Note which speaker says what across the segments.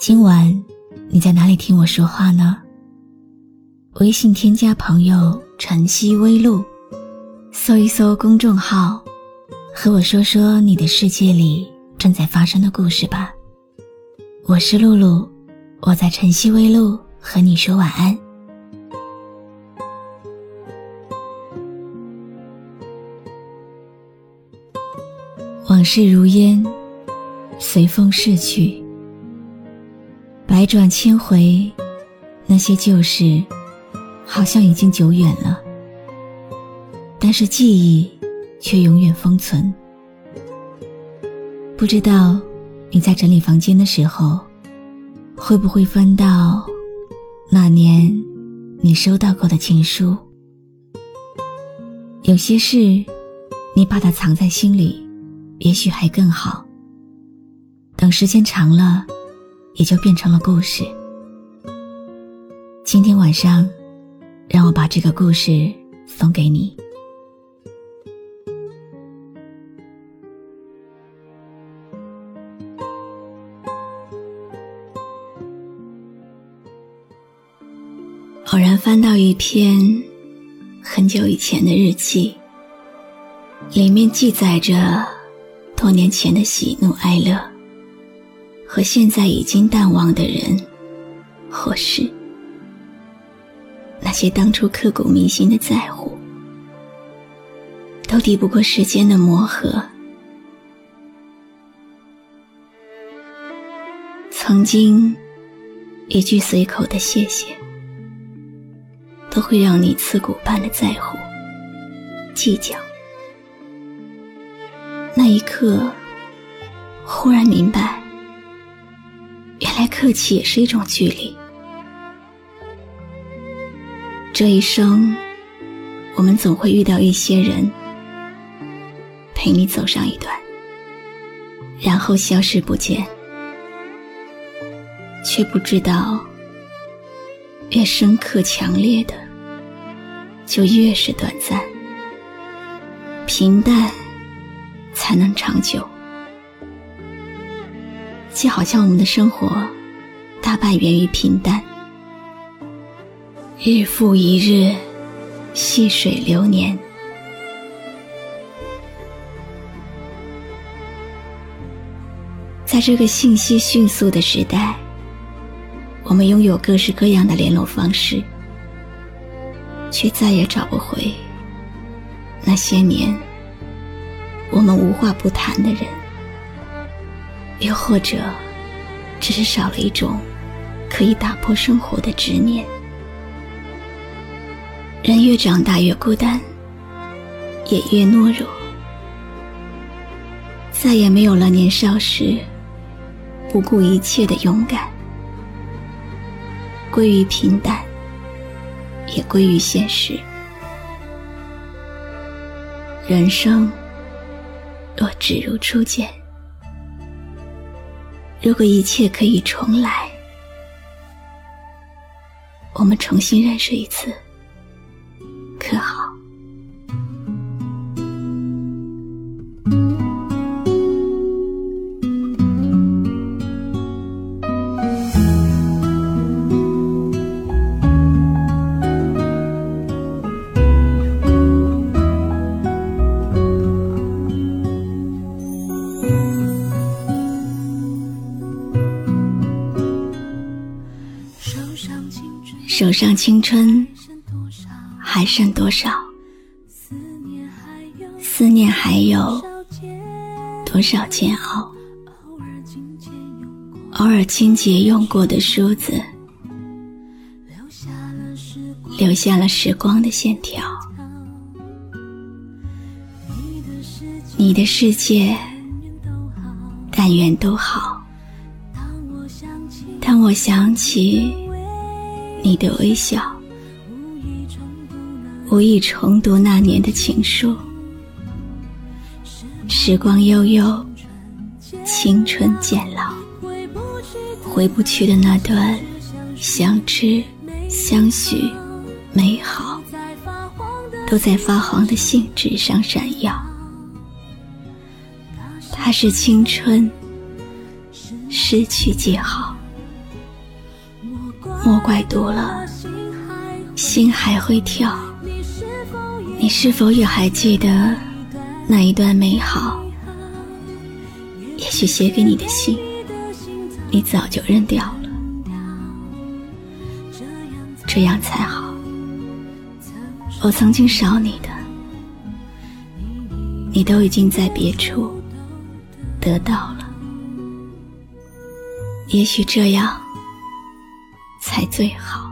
Speaker 1: 今晚你在哪里听我说话呢？微信添加朋友“晨曦微露”，搜一搜公众号，和我说说你的世界里正在发生的故事吧。我是露露，我在晨曦微露和你说晚安。往事如烟，随风逝去。百转千回，那些旧事，好像已经久远了。但是记忆却永远封存。不知道你在整理房间的时候，会不会翻到那年你收到过的情书？有些事，你把它藏在心里，也许还更好。等时间长了。也就变成了故事。今天晚上，让我把这个故事送给你。偶然翻到一篇很久以前的日记，里面记载着多年前的喜怒哀乐。和现在已经淡忘的人或事，那些当初刻骨铭心的在乎，都抵不过时间的磨合。曾经一句随口的谢谢，都会让你刺骨般的在乎、计较。那一刻，忽然明白。原来客气也是一种距离。这一生，我们总会遇到一些人，陪你走上一段，然后消失不见，却不知道，越深刻强烈的，就越是短暂，平淡才能长久。就好像我们的生活，大半源于平淡，日复一日，细水流年。在这个信息迅速的时代，我们拥有各式各样的联络方式，却再也找不回那些年我们无话不谈的人。又或者，只是少了一种可以打破生活的执念。人越长大越孤单，也越懦弱，再也没有了年少时不顾一切的勇敢。归于平淡，也归于现实。人生若只如初见。如果一切可以重来，我们重新认识一次，手上青春还剩多少？思念还有多少煎熬？偶尔清洁用过的梳子，留下了时光的线条。你的世界，但愿都好。当我想起你的微笑，无意重读那年的情书。时光悠悠，青春渐老，回不去的那段相知相许美好，都在发黄的信纸上闪耀。它是青春，失去记号。莫怪读了，心还会跳。你是否也还记得那一段美好？也许写给你的信，你早就扔掉了。这样才好。我曾经少你的，你都已经在别处得到了。也许这样。才最好。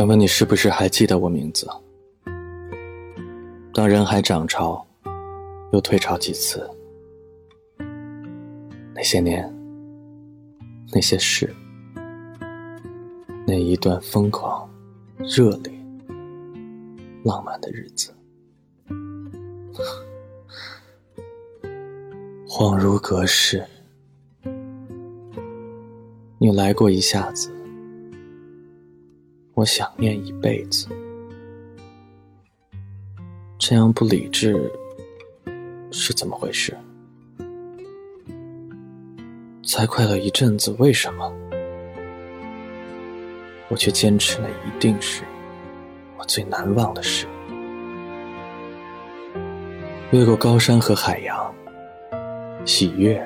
Speaker 2: 想问你是不是还记得我名字？当人海涨潮，又退潮几次，那些年，那些事，那一段疯狂、热烈、浪漫的日子，恍如隔世。你来过一下子。我想念一辈子，这样不理智是怎么回事？才快乐一阵子，为什么我却坚持了？一定是我最难忘的事。越过高山和海洋，喜悦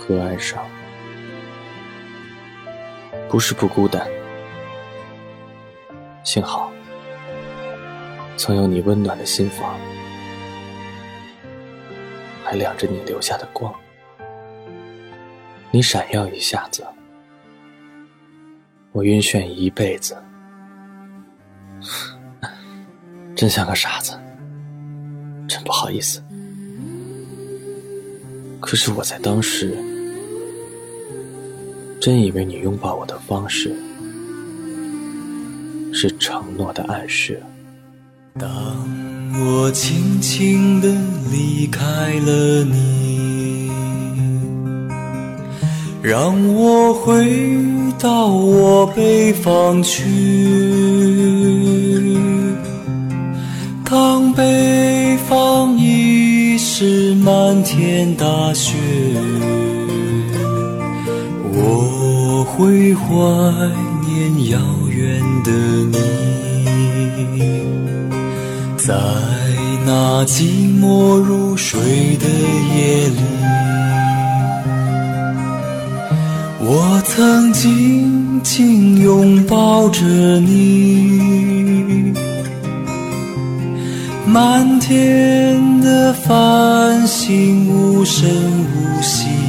Speaker 2: 和哀伤，不是不孤单。幸好，曾有你温暖的心房，还亮着你留下的光。你闪耀一下子，我晕眩一辈子，真像个傻子，真不好意思。可是我在当时，真以为你拥抱我的方式。是承诺的暗示。
Speaker 3: 当我轻轻地离开了你，让我回到我北方去。当北方已是漫天大雪，我会怀。遥远的你，在那寂寞如水的夜里，我曾紧紧拥抱着你，满天的繁星无声无息。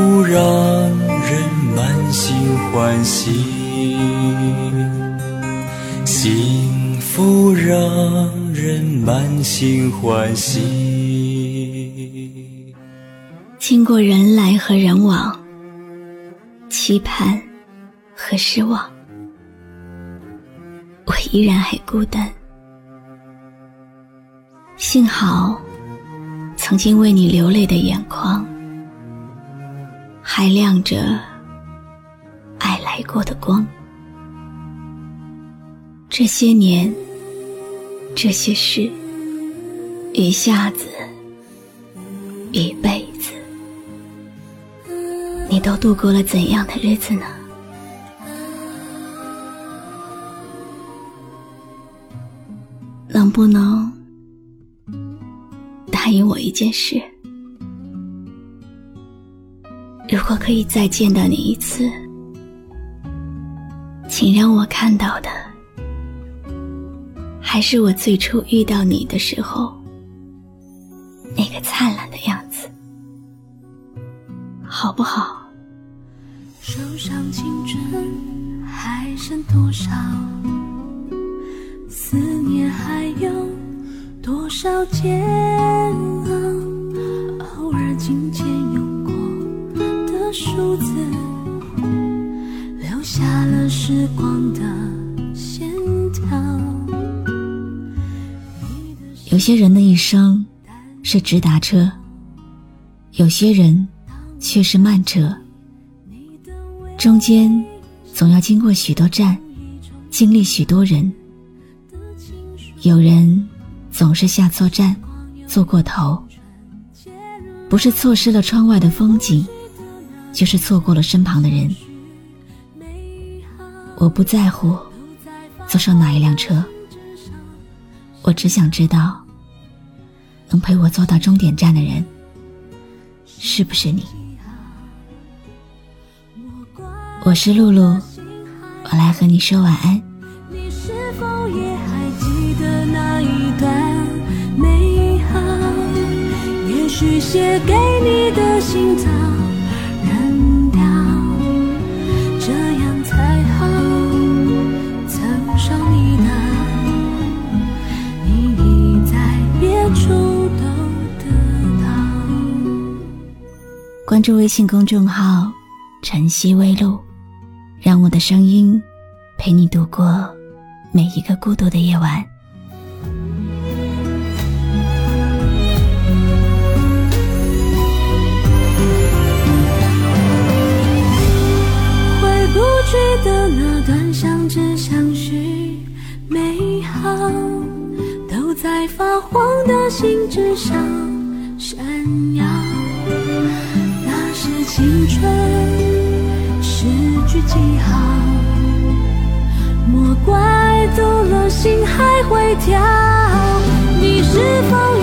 Speaker 3: 不让人满心欢喜，幸福让人满心欢喜。
Speaker 1: 经过人来和人往，期盼和失望，我依然还孤单。幸好曾经为你流泪的眼眶，还亮着爱来过的光。这些年，这些事，一下子，一辈子，你都度过了怎样的日子呢？能不能？答应我一件事：如果可以再见到你一次，请让我看到的还是我最初遇到你的时候那个灿烂的样子，好不好？
Speaker 4: 手上青春还剩多少？思念还有。多少煎熬，数字，留下了时光的线条。
Speaker 1: 有些人的一生是直达车，有些人却是慢车，中间总要经过许多站，经历许多人，有人。总是下错站，坐过头，不是错失了窗外的风景，就是错过了身旁的人。我不在乎坐上哪一辆车，我只想知道，能陪我坐到终点站的人，是不是你？我是露露，我来和你说晚安。
Speaker 4: 许写给你的信早
Speaker 1: 关注微信公众号“晨曦微露”，让我的声音陪你度过每一个孤独的夜晚。
Speaker 4: 回不去的那段相知相许美好，都在发黄的信纸上闪耀。青春失去记号，莫怪走了心还会跳。你是否？